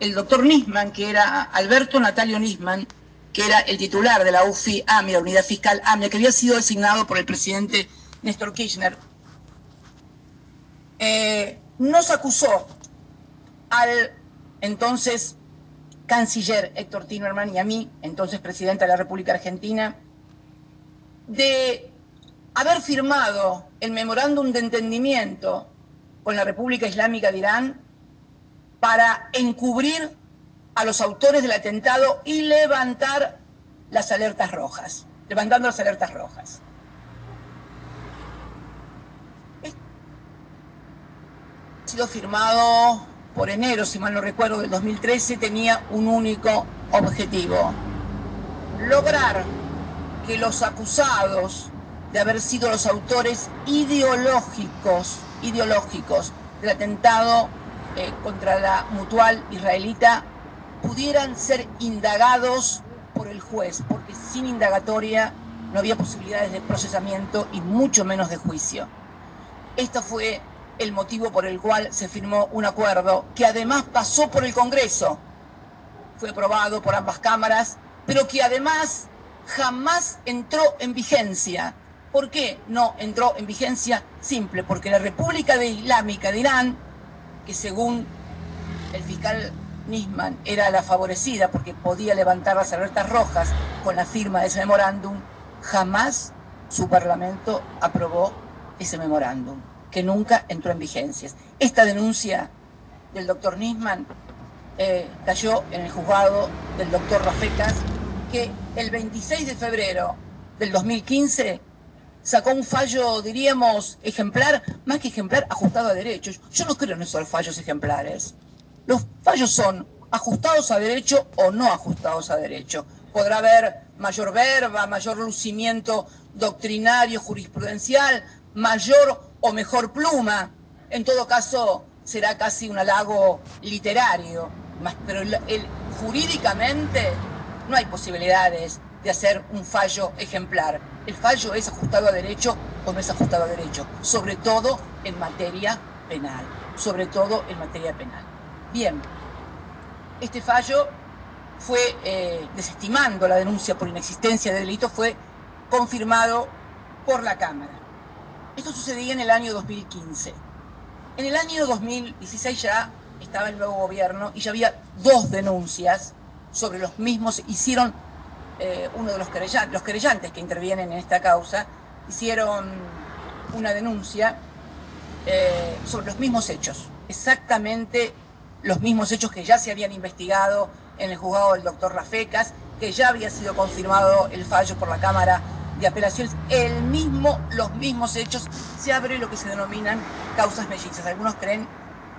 el doctor Nisman, que era Alberto Natalio Nisman, que era el titular de la UFI AMIA, Unidad Fiscal AMIA, que había sido designado por el presidente Néstor Kirchner, eh, nos acusó al entonces canciller Héctor Timerman y a mí, entonces presidenta de la República Argentina, de haber firmado el memorándum de entendimiento con la República Islámica de Irán para encubrir a los autores del atentado y levantar las alertas rojas, levantando las alertas rojas. Ha sido firmado por enero, si mal no recuerdo, del 2013, tenía un único objetivo, lograr que los acusados de haber sido los autores ideológicos, ideológicos del atentado eh, contra la mutual israelita pudieran ser indagados por el juez, porque sin indagatoria no había posibilidades de procesamiento y mucho menos de juicio. Esto fue el motivo por el cual se firmó un acuerdo que además pasó por el Congreso, fue aprobado por ambas cámaras, pero que además jamás entró en vigencia. ¿Por qué no entró en vigencia? Simple, porque la República Islámica de Irán, que según el fiscal Nisman era la favorecida porque podía levantar las alertas rojas con la firma de ese memorándum, jamás su parlamento aprobó ese memorándum, que nunca entró en vigencia. Esta denuncia del doctor Nisman eh, cayó en el juzgado del doctor Rafecas, que el 26 de febrero del 2015 sacó un fallo, diríamos, ejemplar, más que ejemplar, ajustado a derechos. Yo no creo en esos fallos ejemplares. Los fallos son ajustados a derecho o no ajustados a derecho. Podrá haber mayor verba, mayor lucimiento doctrinario, jurisprudencial, mayor o mejor pluma. En todo caso, será casi un halago literario. Pero jurídicamente no hay posibilidades de hacer un fallo ejemplar. El fallo es ajustado a derecho o no es ajustado a derecho, sobre todo en materia penal, sobre todo en materia penal. Bien, este fallo fue, eh, desestimando la denuncia por inexistencia de delito, fue confirmado por la Cámara. Esto sucedía en el año 2015. En el año 2016 ya estaba el nuevo gobierno y ya había dos denuncias sobre los mismos, hicieron eh, uno de los querellantes, los que intervienen en esta causa, hicieron una denuncia eh, sobre los mismos hechos, exactamente los mismos hechos que ya se habían investigado en el juzgado del doctor Rafecas, que ya había sido confirmado el fallo por la Cámara de Apelaciones, el mismo, los mismos hechos, se abre lo que se denominan causas mellizas. Algunos creen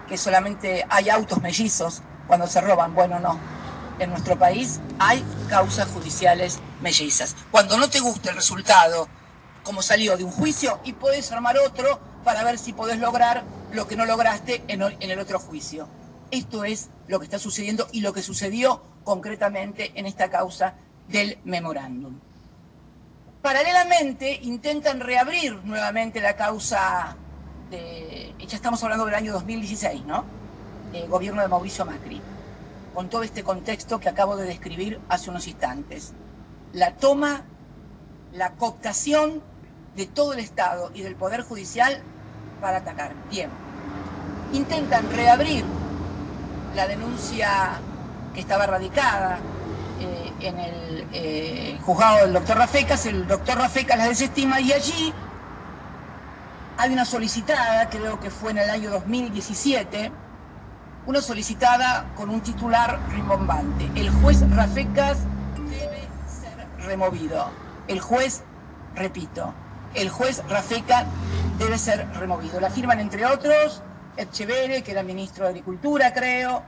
que solamente hay autos mellizos cuando se roban. Bueno, no en nuestro país hay causas judiciales mellizas. Cuando no te gusta el resultado, como salió de un juicio, y puedes armar otro para ver si podés lograr lo que no lograste en el otro juicio. Esto es lo que está sucediendo y lo que sucedió concretamente en esta causa del memorándum. Paralelamente, intentan reabrir nuevamente la causa de, ya estamos hablando del año 2016, ¿no? El gobierno de Mauricio Macri con todo este contexto que acabo de describir hace unos instantes. La toma, la cooptación de todo el Estado y del Poder Judicial para atacar. Bien, intentan reabrir la denuncia que estaba radicada eh, en el eh, juzgado del doctor Rafecas, el doctor Rafecas la desestima y allí hay una solicitada, creo que fue en el año 2017, una solicitada con un titular rimbombante. El juez Rafecas debe ser removido. El juez, repito, el juez Rafecas debe ser removido. La firman entre otros Echevere, que era ministro de Agricultura, creo,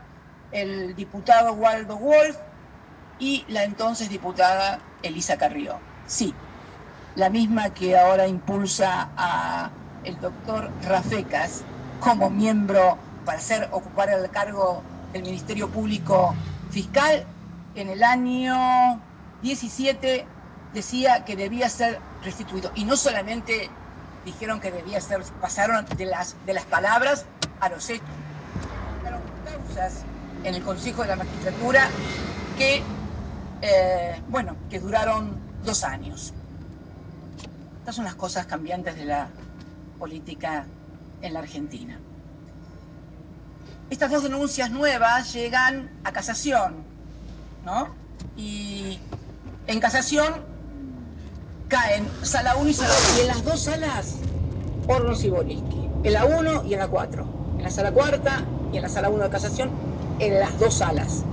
el diputado Waldo Wolf y la entonces diputada Elisa Carrió. Sí, la misma que ahora impulsa a el doctor Rafecas como miembro para hacer ocupar el cargo del Ministerio Público Fiscal, en el año 17 decía que debía ser restituido. Y no solamente dijeron que debía ser, pasaron de las, de las palabras a los hechos. causas en el Consejo de la Magistratura que, eh, bueno, que duraron dos años. Estas son las cosas cambiantes de la política en la Argentina. Estas dos denuncias nuevas llegan a casación, ¿no? Y en casación caen sala 1 y sala 2. Y en las dos salas, Hornos y Boriski. En la 1 y en la 4. En la sala cuarta y en la sala 1 de casación, en las dos salas.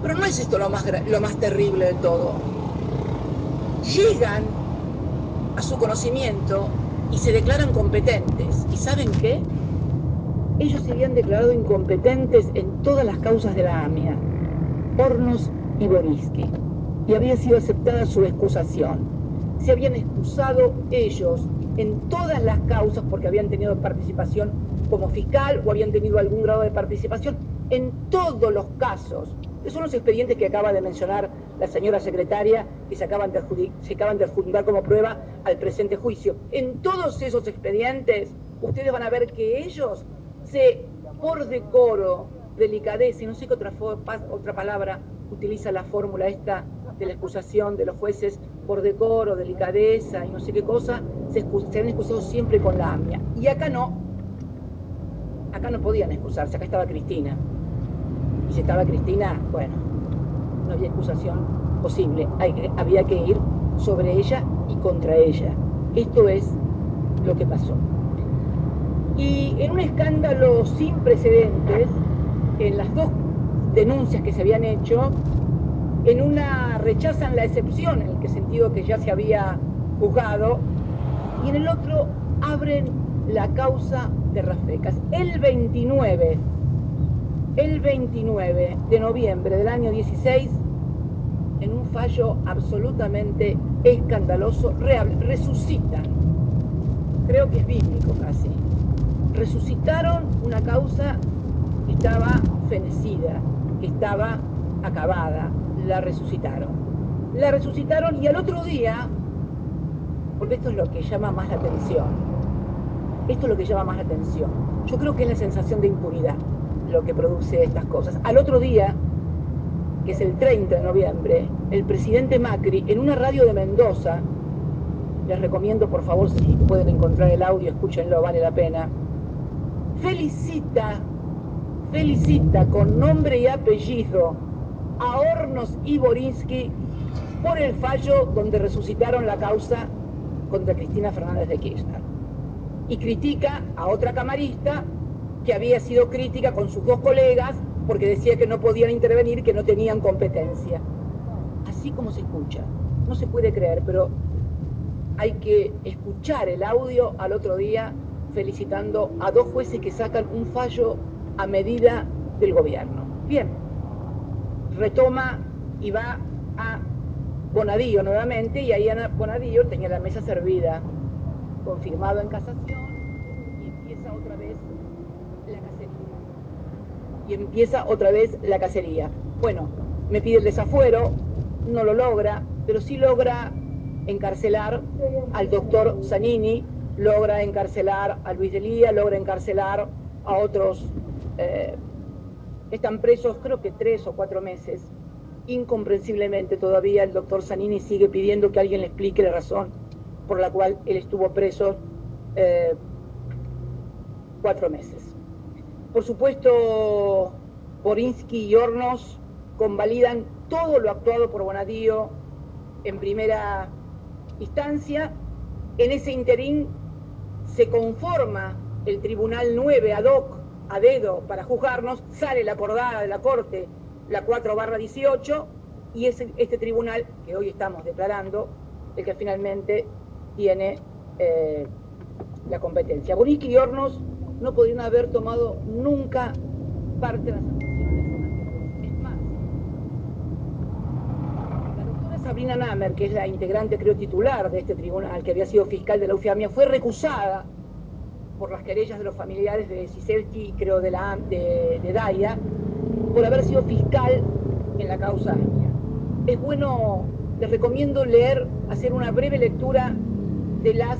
Pero no es esto lo más, lo más terrible de todo. Llegan a su conocimiento y se declaran competentes. ¿Y saben qué? Ellos se habían declarado incompetentes en todas las causas de la AMIA, Hornos y Boriski, y había sido aceptada su excusación. Se habían excusado ellos en todas las causas porque habían tenido participación como fiscal o habían tenido algún grado de participación en todos los casos. Esos son los expedientes que acaba de mencionar la señora secretaria que se acaban, de se como prueba al presente juicio. En todos esos expedientes, ustedes van a ver que ellos por decoro, delicadeza, y no sé qué otra, otra palabra utiliza la fórmula esta de la excusación de los jueces, por decoro, delicadeza y no sé qué cosa, se, han excusado siempre con la AMIA. Y acá no, acá no podían excusarse, acá estaba Cristina. Y si estaba Cristina, bueno, no había excusación posible. había que ir sobre ella y contra ella. Esto es lo que pasó. Y en un escándalo sin precedentes, en las dos denuncias que se habían hecho, en una rechazan la excepción, en el sentido que ya se había juzgado, y en el otro abren la causa de Rafecas. El 29, el 29 de noviembre del año 16, en un fallo absolutamente escandaloso, resucitan, creo que es bíblico casi, resucitaron una causa que estaba fenecida, que estaba acabada, la resucitaron. La resucitaron y al otro día, porque esto es lo que llama más la atención, esto es lo que llama más la atención. Yo creo que es la sensación de impunidad lo que produce estas cosas. Al otro día, que es el 30 de noviembre, el presidente Macri, en una radio de Mendoza, les recomiendo por favor si pueden encontrar el audio, escúchenlo, vale la pena, felicita, felicita con nombre y apellido a Hornos y Borinsky por el fallo donde resucitaron la causa contra Cristina Fernández de Kirchner. Y critica a otra camarista que había sido crítica con sus dos colegas porque decía que no podían intervenir, que no tenían competencia. Así como se escucha. No se puede creer, pero hay que escuchar el audio al otro día felicitando a dos jueces que sacan un fallo a medida del gobierno. Bien, retoma y va a Bonadío nuevamente y ahí Ana Bonadío tenía la mesa servida, confirmado en casación y empieza otra vez la cacería. Y empieza otra vez la cacería. Bueno, me pide el desafuero, no lo logra, pero sí logra encarcelar al doctor Zanini, logra encarcelar a Luis Delía, logra encarcelar a otros. Eh, están presos creo que tres o cuatro meses. Incomprensiblemente todavía el doctor Zanini sigue pidiendo que alguien le explique la razón por la cual él estuvo preso eh, cuatro meses. Por supuesto, Borinsky y Hornos convalidan todo lo actuado por Bonadío en primera instancia. En ese interín se conforma el Tribunal 9 ad hoc, a dedo, para juzgarnos, sale la acordada de la Corte, la 4 barra 18, y es este tribunal que hoy estamos declarando el que finalmente tiene eh, la competencia. Borinsky y Hornos no podrían haber tomado nunca parte de las Sabrina Namer, que es la integrante, creo, titular de este tribunal, que había sido fiscal de la UFAMIA, fue recusada por las querellas de los familiares de Ciselki, creo, de, la, de, de por haber sido fiscal en la causa. Es bueno, les recomiendo leer, hacer una breve lectura de las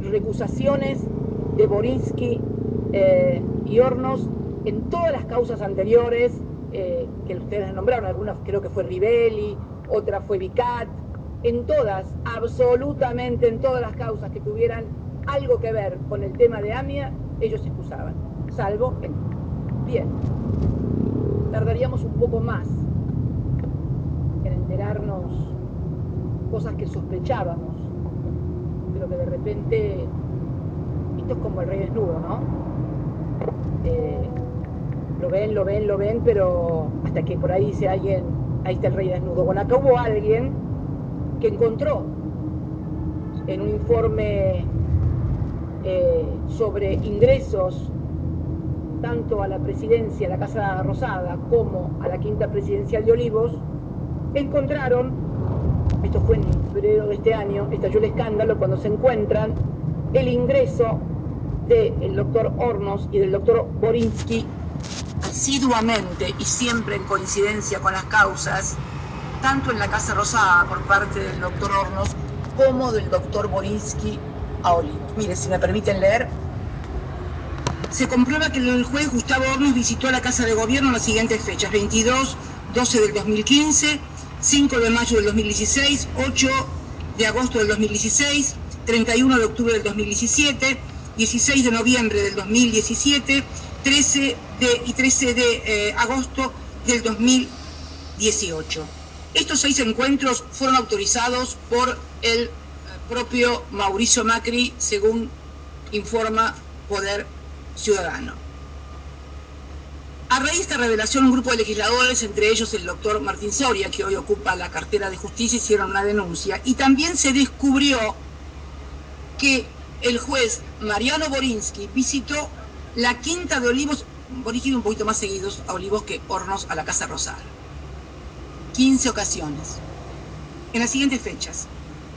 recusaciones de Borinsky eh, y Hornos en todas las causas anteriores eh, que ustedes nombraron, algunas creo que fue Rivelli, otra fue Vicat, en todas, absolutamente en todas las causas que tuvieran algo que ver con el tema de AMIA, ellos excusaban, salvo en... Bien, tardaríamos un poco más en enterarnos cosas que sospechábamos, pero que de repente, esto es como el rey desnudo, ¿no? Eh, lo ven, lo ven, lo ven, pero hasta que por ahí dice alguien, ahí está el rey desnudo. Bueno, acá hubo alguien que encontró en un informe eh, sobre ingresos tanto a la presidencia, a la Casa Rosada, como a la quinta presidencial de Olivos, encontraron, esto fue en febrero de este año, estalló el escándalo cuando se encuentran el ingreso del doctor Hornos y del doctor Borinsky asiduamente y siempre en coincidencia con las causas, tanto en la Casa Rosada por parte del doctor Hornos como del doctor Borinsky a. Mire, si me permiten leer, se comprueba que el juez Gustavo Hornos visitó la Casa de Gobierno en las siguientes fechas, 22, 12 del 2015, 5 de mayo del 2016, 8 de agosto del 2016, 31 de octubre del 2017, 16 de noviembre del 2017, 13 de, y 13 de eh, agosto del 2018. Estos seis encuentros fueron autorizados por el eh, propio Mauricio Macri, según informa Poder Ciudadano. A raíz de esta revelación, un grupo de legisladores, entre ellos el doctor Martín Soria, que hoy ocupa la cartera de justicia, hicieron una denuncia. Y también se descubrió que el juez Mariano Borinsky visitó la Quinta de Olivos, Borinsky un poquito más seguidos a Olivos que Hornos a la Casa Rosada. 15 ocasiones. En las siguientes fechas.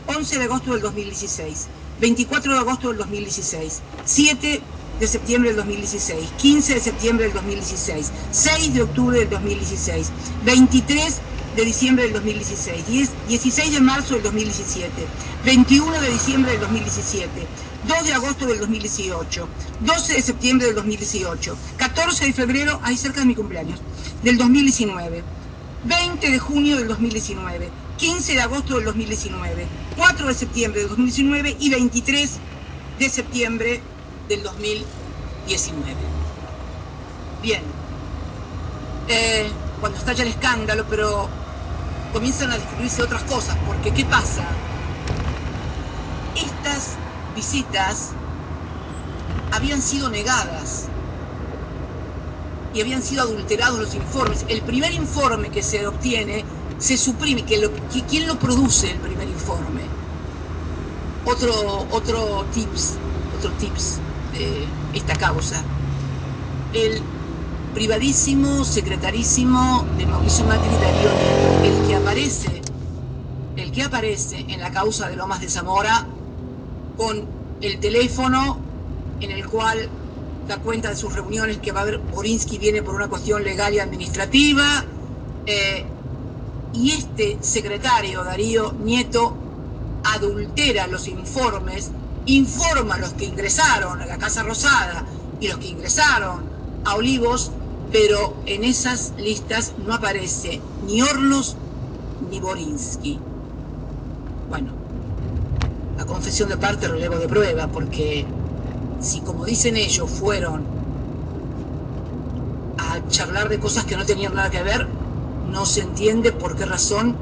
11 de agosto del 2016, 24 de agosto del 2016, 7 de septiembre del 2016, 15 de septiembre del 2016, 6 de octubre del 2016, 23 de diciembre del 2016, 16 de marzo del 2017, 21 de diciembre del 2017, 2 de agosto del 2018, 12 de septiembre del 2018, 14 de febrero, ahí cerca de mi cumpleaños, del 2019, 20 de junio del 2019, 15 de agosto del 2019, 4 de septiembre del 2019 y 23 de septiembre del 2019. Bien, eh, cuando estalla el escándalo, pero comienzan a descubrirse otras cosas, porque ¿qué pasa? Estas visitas habían sido negadas y habían sido adulterados los informes. El primer informe que se obtiene se suprime. Que ¿Quién lo produce el primer informe? Otro, otro tips, otro tips de esta causa. El privadísimo, secretarísimo de Mauricio Macri Darío el que aparece, el que aparece en la causa de Lomas de Zamora con el teléfono en el cual da cuenta de sus reuniones que va a haber, Borinsky viene por una cuestión legal y administrativa, eh, y este secretario, Darío Nieto, adultera los informes, informa a los que ingresaron a la Casa Rosada y los que ingresaron a Olivos, pero en esas listas no aparece ni Hornos ni Borinsky. Bueno, la confesión de parte relevo de prueba, porque si como dicen ellos fueron a charlar de cosas que no tenían nada que ver, no se entiende por qué razón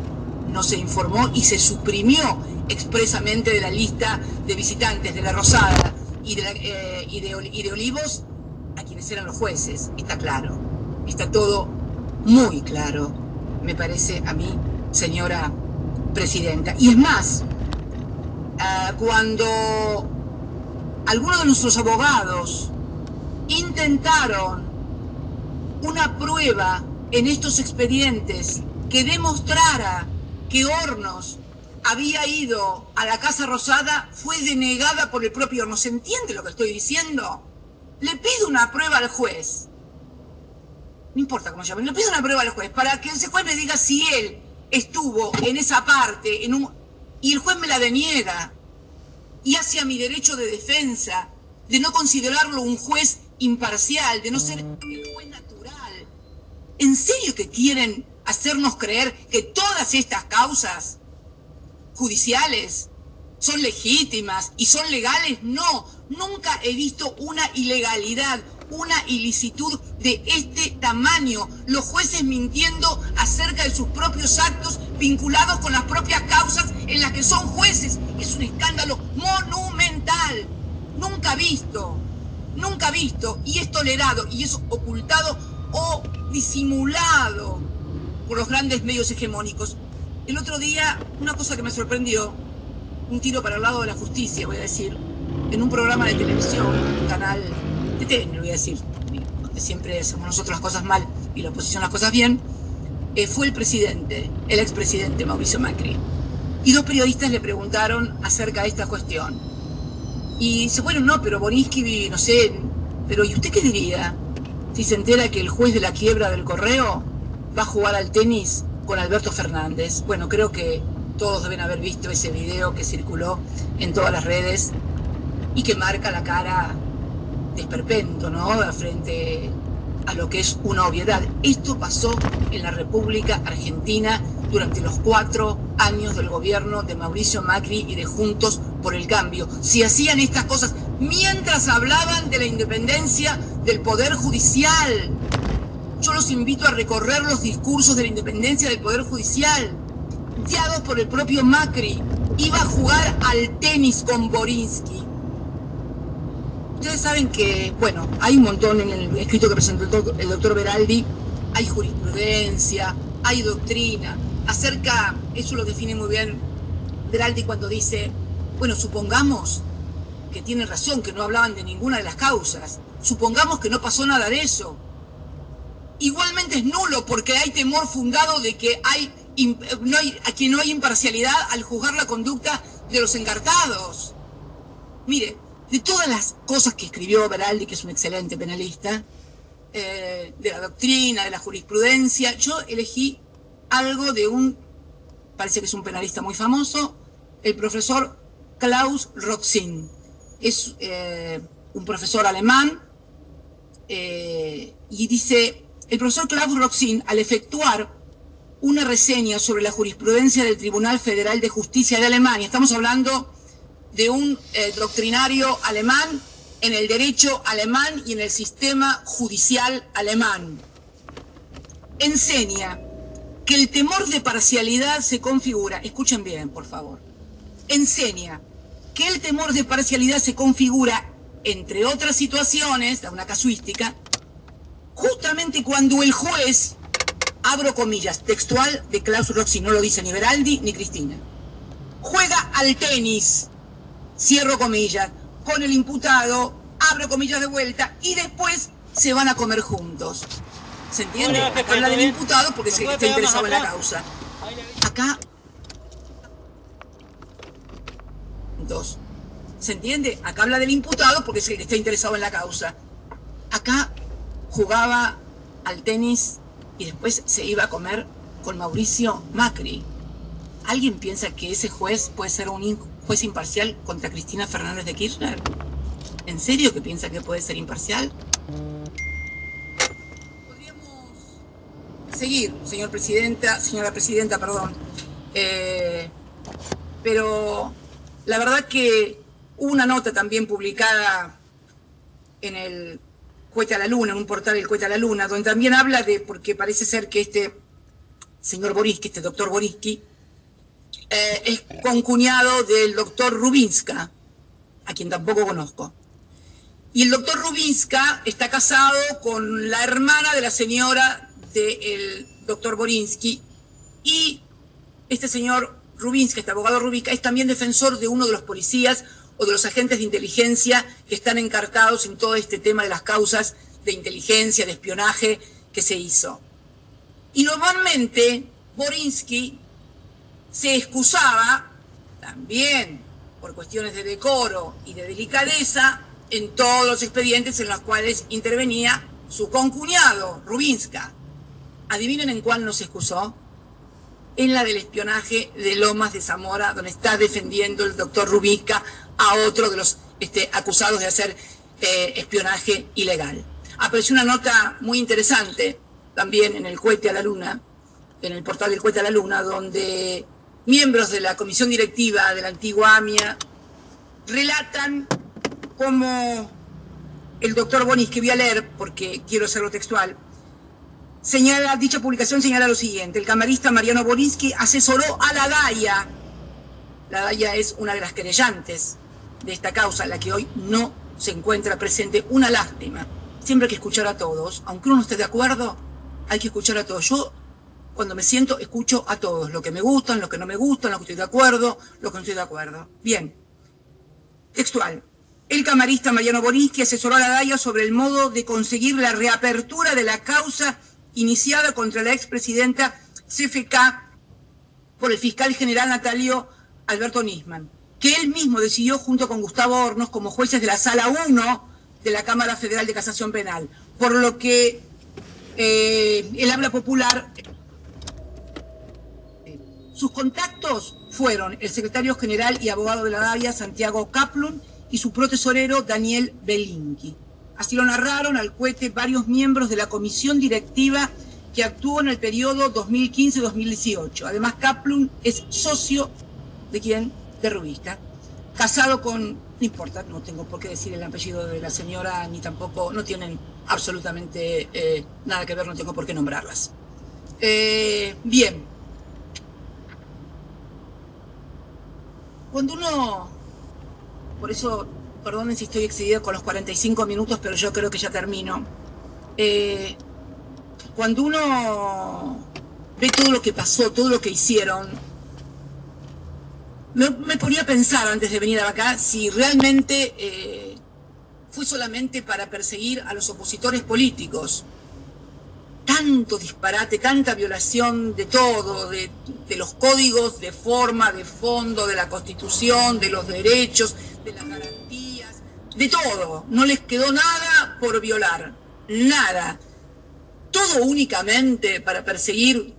no se informó y se suprimió expresamente de la lista de visitantes de la Rosada y de, eh, y de Olivos eran los jueces. Está claro, está todo muy claro, me parece a mí, señora presidenta. Y es más, eh, cuando algunos de nuestros abogados intentaron una prueba en estos expedientes que demostrara que Hornos había ido a la Casa Rosada fue denegada por el propio Hornos. ¿Se entiende lo que estoy diciendo? Le pido una prueba al juez. No importa cómo se llame, le pido una prueba al juez para que ese juez me diga si él estuvo en esa parte en un, y el juez me la deniega y hacia mi derecho de defensa, de no considerarlo un juez imparcial, de no ser el juez natural ¿En serio que quieren hacernos creer que todas estas causas judiciales son legítimas y son legales? No, nunca he visto una ilegalidad, una ilicitud de este tamaño. Los jueces mintiendo acerca de sus propios actos vinculados con las propias causas en las que son jueces. Es un escándalo monumental, nunca visto, nunca visto, y es tolerado, y es ocultado o disimulado por los grandes medios hegemónicos. El otro día, una cosa que me sorprendió, un tiro para el lado de la justicia, voy a decir, en un programa de televisión, un canal de TN, voy a decir, donde siempre hacemos nosotros las cosas mal y la oposición las cosas bien, eh, fue el presidente, el expresidente Mauricio Macri. Y dos periodistas le preguntaron acerca de esta cuestión. Y dice, bueno, no, pero Borinsky, no sé, pero ¿y usted qué diría si se entera que el juez de la quiebra del correo va a jugar al tenis con Alberto Fernández? Bueno, creo que todos deben haber visto ese video que circuló en todas las redes y que marca la cara de esperpento, ¿no? Frente a lo que es una obviedad. Esto pasó en la República Argentina durante los cuatro años del gobierno de Mauricio Macri y de Juntos por el Cambio. Si hacían estas cosas mientras hablaban de la independencia del Poder Judicial, yo los invito a recorrer los discursos de la independencia del Poder Judicial, guiados por el propio Macri. Iba a jugar al tenis con Borinsky Ustedes saben que, bueno, hay un montón en el escrito que presentó el doctor Beraldi, hay jurisprudencia, hay doctrina, acerca, eso lo define muy bien Beraldi cuando dice, bueno, supongamos que tiene razón, que no hablaban de ninguna de las causas, supongamos que no pasó nada de eso. Igualmente es nulo porque hay temor fundado de que hay, no hay, que no hay imparcialidad al juzgar la conducta de los encartados. Mire, de todas las cosas que escribió Beraldi, que es un excelente penalista, eh, de la doctrina, de la jurisprudencia, yo elegí algo de un, parece que es un penalista muy famoso, el profesor Klaus Roxin. Es eh, un profesor alemán eh, y dice, el profesor Klaus Roxin, al efectuar una reseña sobre la jurisprudencia del Tribunal Federal de Justicia de Alemania, estamos hablando de un eh, doctrinario alemán en el derecho alemán y en el sistema judicial alemán. Enseña que el temor de parcialidad se configura, escuchen bien, por favor, enseña que el temor de parcialidad se configura, entre otras situaciones, da una casuística, justamente cuando el juez, abro comillas, textual de Klaus Roxy, no lo dice ni Beraldi ni Cristina, juega al tenis cierro comillas, con el imputado, abro comillas de vuelta y después se van a comer juntos. ¿Se entiende? Habla del imputado porque se está interesado en la causa. Acá. Dos. ¿Se entiende? Acá habla del imputado porque que está interesado en la causa. Acá jugaba al tenis y después se iba a comer con Mauricio Macri. ¿Alguien piensa que ese juez puede ser un juez imparcial contra Cristina Fernández de Kirchner? ¿En serio que piensa que puede ser imparcial? Podríamos seguir, señor presidenta, señora presidenta, perdón. Eh, pero la verdad que una nota también publicada en el Cuete a la Luna, en un portal del Cuete a la Luna, donde también habla de, porque parece ser que este señor Boriski, este doctor Boriski, eh, es concuñado del doctor Rubinska, a quien tampoco conozco. Y el doctor Rubinska está casado con la hermana de la señora del doctor Borinsky. Y este señor Rubinska, este abogado Rubinska, es también defensor de uno de los policías o de los agentes de inteligencia que están encartados en todo este tema de las causas de inteligencia, de espionaje que se hizo. Y normalmente Borinsky se excusaba también por cuestiones de decoro y de delicadeza en todos los expedientes en los cuales intervenía su concuñado, Rubinska. ¿Adivinen en cuál nos excusó? En la del espionaje de Lomas de Zamora, donde está defendiendo el doctor Rubinska a otro de los este, acusados de hacer eh, espionaje ilegal. Apareció una nota muy interesante también en el cohete a la luna, en el portal del cohete a la luna, donde miembros de la comisión directiva de la antigua AMIA relatan cómo el doctor Bonis, que voy a leer porque quiero hacerlo textual, señala, dicha publicación señala lo siguiente, el camarista Mariano Borinsky asesoró a la DAIA, la DAIA es una de las querellantes de esta causa, la que hoy no se encuentra presente, una lástima, siempre hay que escuchar a todos, aunque uno no esté de acuerdo, hay que escuchar a todos. Yo cuando me siento escucho a todos, lo que me gustan, lo que no me gustan, lo que estoy de acuerdo, lo que no estoy de acuerdo. Bien, textual. El camarista Mariano Borinsky asesoró a la DAIA sobre el modo de conseguir la reapertura de la causa iniciada contra la expresidenta CFK por el fiscal general Natalio Alberto Nisman, que él mismo decidió junto con Gustavo Hornos como jueces de la Sala 1 de la Cámara Federal de Casación Penal, por lo que eh, el habla popular... Sus contactos fueron el secretario general y abogado de la DAIA, Santiago Kaplun, y su protesorero, Daniel Belinki. Así lo narraron al cohete varios miembros de la comisión directiva que actuó en el periodo 2015-2018. Además, Kaplun es socio de quién? De Rubista. Casado con, no importa, no tengo por qué decir el apellido de la señora, ni tampoco, no tienen absolutamente eh, nada que ver, no tengo por qué nombrarlas. Eh, bien. Cuando uno, por eso perdonen si estoy excedida con los 45 minutos, pero yo creo que ya termino. Eh, cuando uno ve todo lo que pasó, todo lo que hicieron, me, me ponía a pensar antes de venir acá si realmente eh, fue solamente para perseguir a los opositores políticos. Tanto disparate, tanta violación de todo, de, los códigos de forma, de fondo, de la constitución, de los derechos, de las garantías, de todo. No les quedó nada por violar, nada. Todo únicamente para perseguir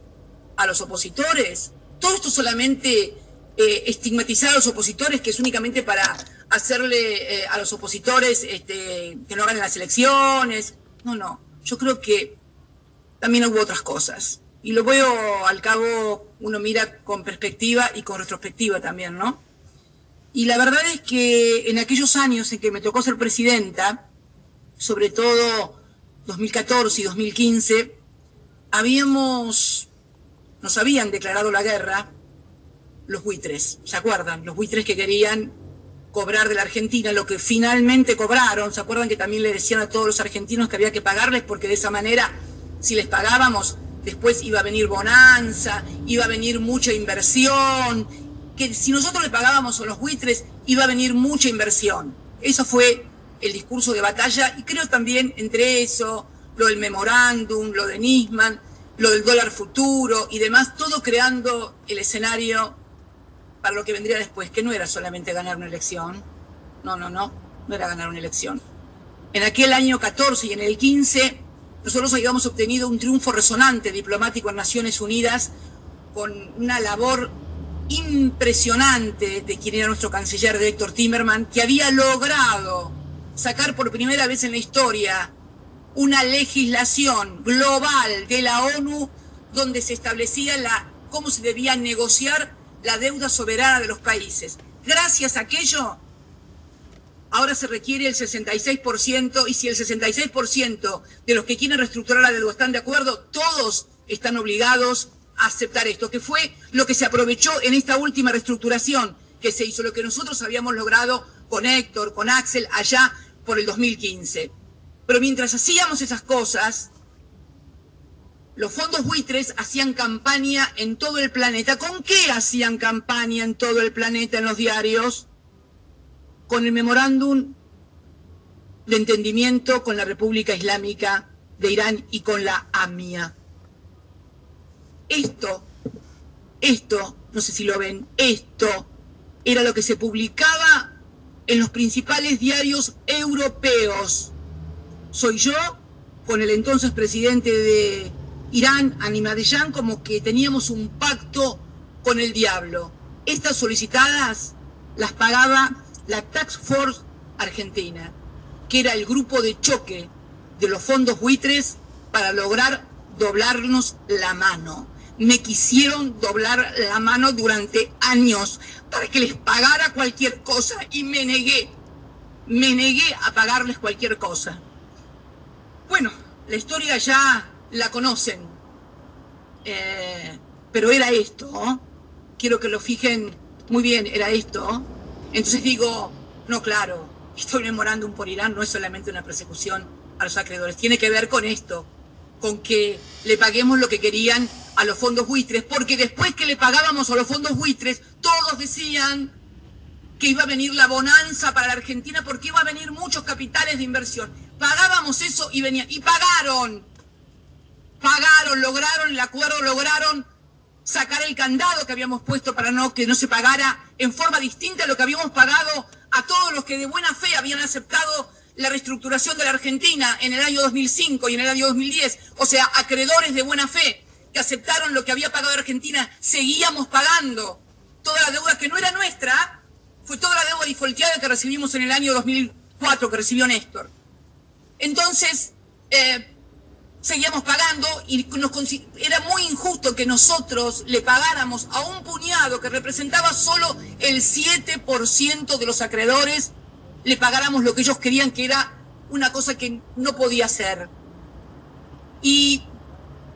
a los opositores. Todo esto solamente eh, estigmatizar a los opositores, que es únicamente para hacerle eh, a los opositores este, que no ganen las elecciones. No, no. Yo creo que también hubo otras cosas. Y lo veo, al cabo, uno mira con perspectiva y con retrospectiva también, ¿no? Y la verdad es que en aquellos años en que me tocó ser presidenta, sobre todo 2014 y 2015, habíamos, nos habían declarado la guerra los buitres, ¿se acuerdan? Los buitres que querían cobrar de la Argentina lo que finalmente cobraron, ¿se acuerdan que también le decían a todos los argentinos que había que pagarles porque de esa manera, si les pagábamos, después iba a venir bonanza, iba a venir mucha inversión, que si nosotros le pagábamos a los buitres, iba a venir mucha inversión. Eso fue el discurso de batalla y creo también entre eso, lo del memorándum, lo de Nisman, lo del dólar futuro y demás, todo creando el escenario para lo que vendría después, que no era solamente ganar una elección, no, no, no, no era ganar una elección. En aquel año 14 y en el 15, nosotros habíamos obtenido un triunfo resonante diplomático en Naciones Unidas con una labor impresionante de quien era nuestro canciller, de Héctor Timerman, que había logrado sacar por primera vez en la historia una legislación global de la ONU donde se establecía la, cómo se debía negociar la deuda soberana de los países. Gracias a aquello, ahora se requiere el 66% y si el 66% de los que quieren reestructurar la deuda están de acuerdo, todos están obligados a aceptar esto, que fue lo que se aprovechó en esta última reestructuración que se hizo, lo que nosotros habíamos logrado con Héctor, con Axel, allá por el 2015. Pero mientras hacíamos esas cosas, los fondos buitres hacían campaña en todo el planeta. ¿Con qué hacían campaña en todo el planeta en los diarios? Con el memorándum de entendimiento con la República Islámica de Irán y con la AMIA. Esto, esto, no sé si lo ven, esto era lo que se publicaba en los principales diarios europeos. Soy yo, con el entonces presidente de Irán, Animadellán, como que teníamos un pacto con el diablo. Estas solicitadas las pagaba la Tax Force Argentina, que era el grupo de choque de los fondos buitres para lograr doblarnos la mano. Me quisieron doblar la mano durante años para que les pagara cualquier cosa y me negué. Me negué a pagarles cualquier cosa. Bueno, la historia ya la conocen. Eh, pero era esto. Quiero que lo fijen muy bien, era esto. Entonces digo, no, claro, estoy memorándum por Irán no es solamente una persecución a los acreedores, tiene que ver con esto, con que le paguemos lo que querían a los fondos buitres, porque después que le pagábamos a los fondos buitres, todos decían que iba a venir la bonanza para la Argentina porque iba a venir muchos capitales de inversión. Pagábamos eso y venían, y pagaron, pagaron, lograron el acuerdo, lograron sacar el candado que habíamos puesto para no, que no se pagara en forma distinta a lo que habíamos pagado a todos los que de buena fe habían aceptado la reestructuración de la Argentina en el año 2005 y en el año 2010, o sea, acreedores de buena fe que aceptaron lo que había pagado Argentina, seguíamos pagando toda la deuda que no era nuestra, fue toda la deuda defaulteada que recibimos en el año 2004, que recibió Néstor. Entonces, eh, seguíamos pagando y era muy injusto que nosotros le pagáramos a un puñado que representaba solo el 7% de los acreedores, le pagáramos lo que ellos querían que era una cosa que no podía ser. Y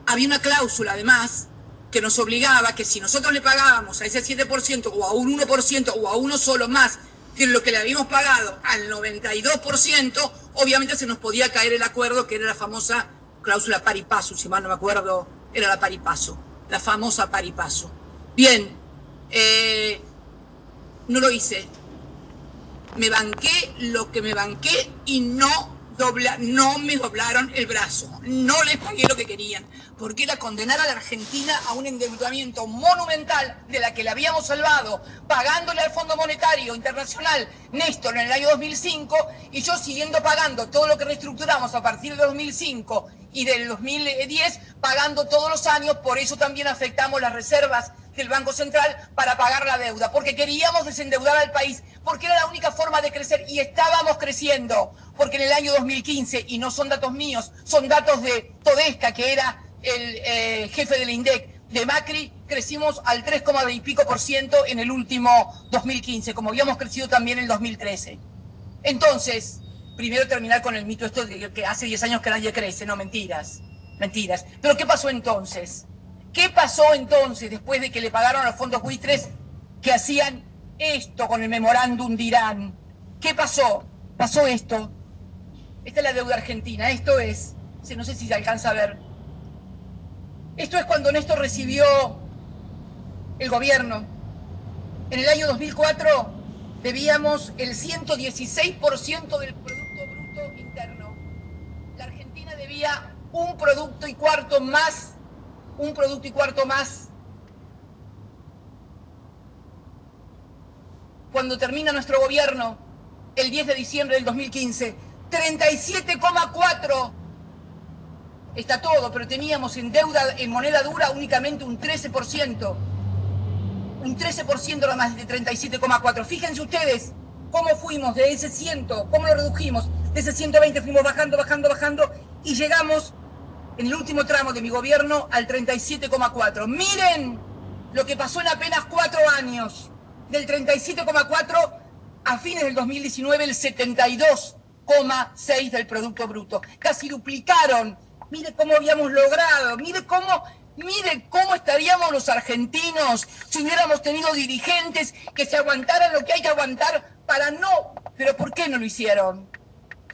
había una cláusula además que nos obligaba que si nosotros le pagábamos a ese 7% o a un 1% o a uno solo más que lo que le habíamos pagado al 92%, obviamente se nos podía caer el acuerdo que era la famosa cláusula paripaso, si mal no me acuerdo, era la paripaso, la famosa paripaso. Bien, eh, no lo hice. Me banqué lo que me banqué y no dobla, no me doblaron el brazo, no les pagué lo que querían, porque era condenar a la Argentina a un endeudamiento monumental de la que le habíamos salvado, pagándole al Fondo Monetario Internacional Néstor en el año 2005 y yo siguiendo pagando todo lo que reestructuramos a partir de 2005 y del 2010, pagando todos los años, por eso también afectamos las reservas del Banco Central para pagar la deuda, porque queríamos desendeudar al país, porque era la única forma de crecer y estábamos creciendo, porque en el año 2015, y no son datos míos, son datos de Todesca, que era el eh, jefe del INDEC, de Macri, crecimos al 3, y pico por ciento en el último 2015, como habíamos crecido también en el 2013. Entonces, primero terminar con el mito esto de que hace 10 años que nadie crece, no, mentiras, mentiras. Pero ¿qué pasó entonces? ¿Qué pasó entonces después de que le pagaron a los fondos buitres que hacían esto con el memorándum de Irán? ¿Qué pasó? Pasó esto. Esta es la deuda argentina. Esto es, no sé si se alcanza a ver. Esto es cuando Néstor recibió el gobierno. En el año 2004 debíamos el 116% del Producto Bruto Interno. La Un producto y cuarto más un producto y cuarto más. Cuando termina nuestro gobierno, el 10 de diciembre del 2015, 37,4 está todo, pero teníamos en deuda, en moneda dura, únicamente un 13%. Un 13% nada más de 37,4. Fíjense ustedes cómo fuimos de ese 100, cómo lo redujimos. De ese 120 fuimos bajando, bajando, bajando y llegamos en el último tramo de mi gobierno al 37,4. Miren lo que pasó en apenas cuatro años. Del 37,4 a fines del 2019 el 72,6 del Producto Bruto. Casi duplicaron. Mire cómo habíamos logrado. Mire cómo, mire cómo estaríamos los argentinos si hubiéramos tenido dirigentes que se aguantaran lo que hay que aguantar para no. Pero ¿por qué no lo hicieron?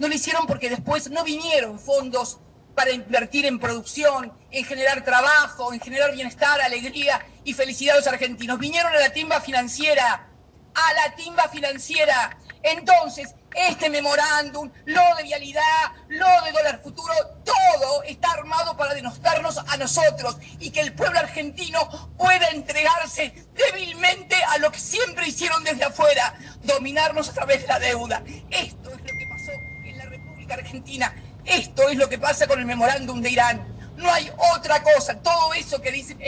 No lo hicieron porque después no vinieron fondos para invertir en producción, en generar trabajo, en generar bienestar, alegría y felicidad a los argentinos. Vinieron a la timba financiera, a la timba financiera. Entonces, este memorándum, lo de vialidad, lo de dólar futuro, todo está armado para denostarnos a nosotros y que el pueblo argentino pueda entregarse débilmente a lo que siempre hicieron desde afuera, dominarnos a través de la deuda. Esto es lo que pasó en Argentina esto es lo que pasa con el memorándum de Irán. No hay otra cosa. Todo eso que dicen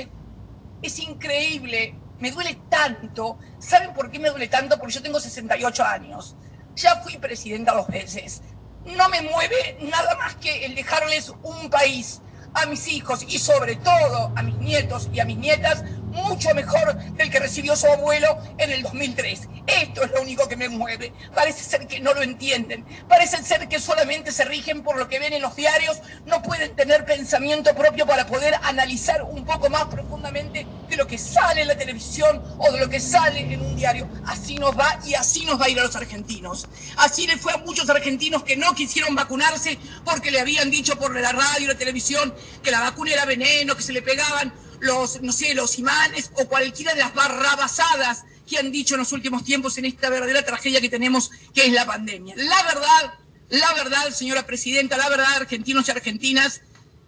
es, increíble. Me duele tanto. ¿Saben por qué me duele tanto? Porque yo tengo 68 años. Ya fui presidenta dos veces. No me mueve nada más que el dejarles un país a mis hijos y sobre todo a mis nietos y a mis nietas mucho mejor del que recibió su abuelo en el 2003. Esto es lo único que me mueve. Parece ser que no lo entienden. Parece ser que solamente se rigen por lo que ven en los diarios. No pueden tener pensamiento propio para poder analizar un poco más profundamente de lo que sale en la televisión o de lo que sale en un diario. Así nos va y así nos va a ir a los argentinos. Así le fue a muchos argentinos que no quisieron vacunarse porque le habían dicho por la radio y la televisión que la vacuna era veneno, que se le pegaban los, no sé, los imanes o cualquiera de las barrabasadas que han dicho en los últimos tiempos en esta verdadera tragedia que tenemos, que es la pandemia. La verdad, la verdad, señora presidenta, la verdad, argentinos y argentinas,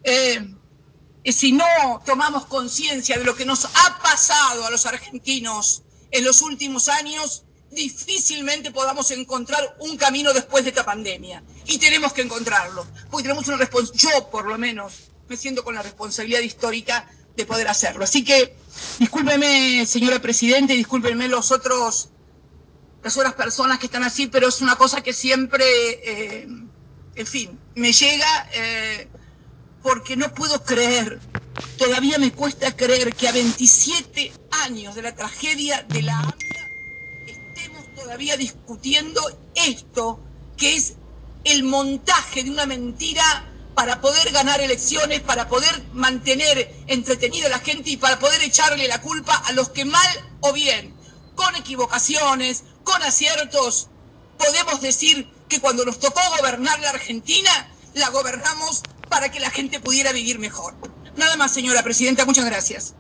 eh, si no tomamos conciencia de lo que nos ha pasado a los argentinos en los últimos años, difícilmente podamos encontrar un camino después de esta pandemia. Y tenemos que encontrarlo, porque tenemos una yo por lo menos me siento con la responsabilidad histórica de poder hacerlo. Así que discúlpeme, señora Presidenta, y discúlpenme los otros, las otras personas que están así, pero es una cosa que siempre, eh, en fin, me llega eh, porque no puedo creer, todavía me cuesta creer que a 27 años de la tragedia de la AMIA estemos todavía discutiendo esto, que es el montaje de una mentira para poder ganar elecciones, para poder mantener entretenida a la gente y para poder echarle la culpa a los que mal o bien, con equivocaciones, con aciertos, podemos decir que cuando nos tocó gobernar la Argentina, la gobernamos para que la gente pudiera vivir mejor. Nada más, señora presidenta, muchas gracias.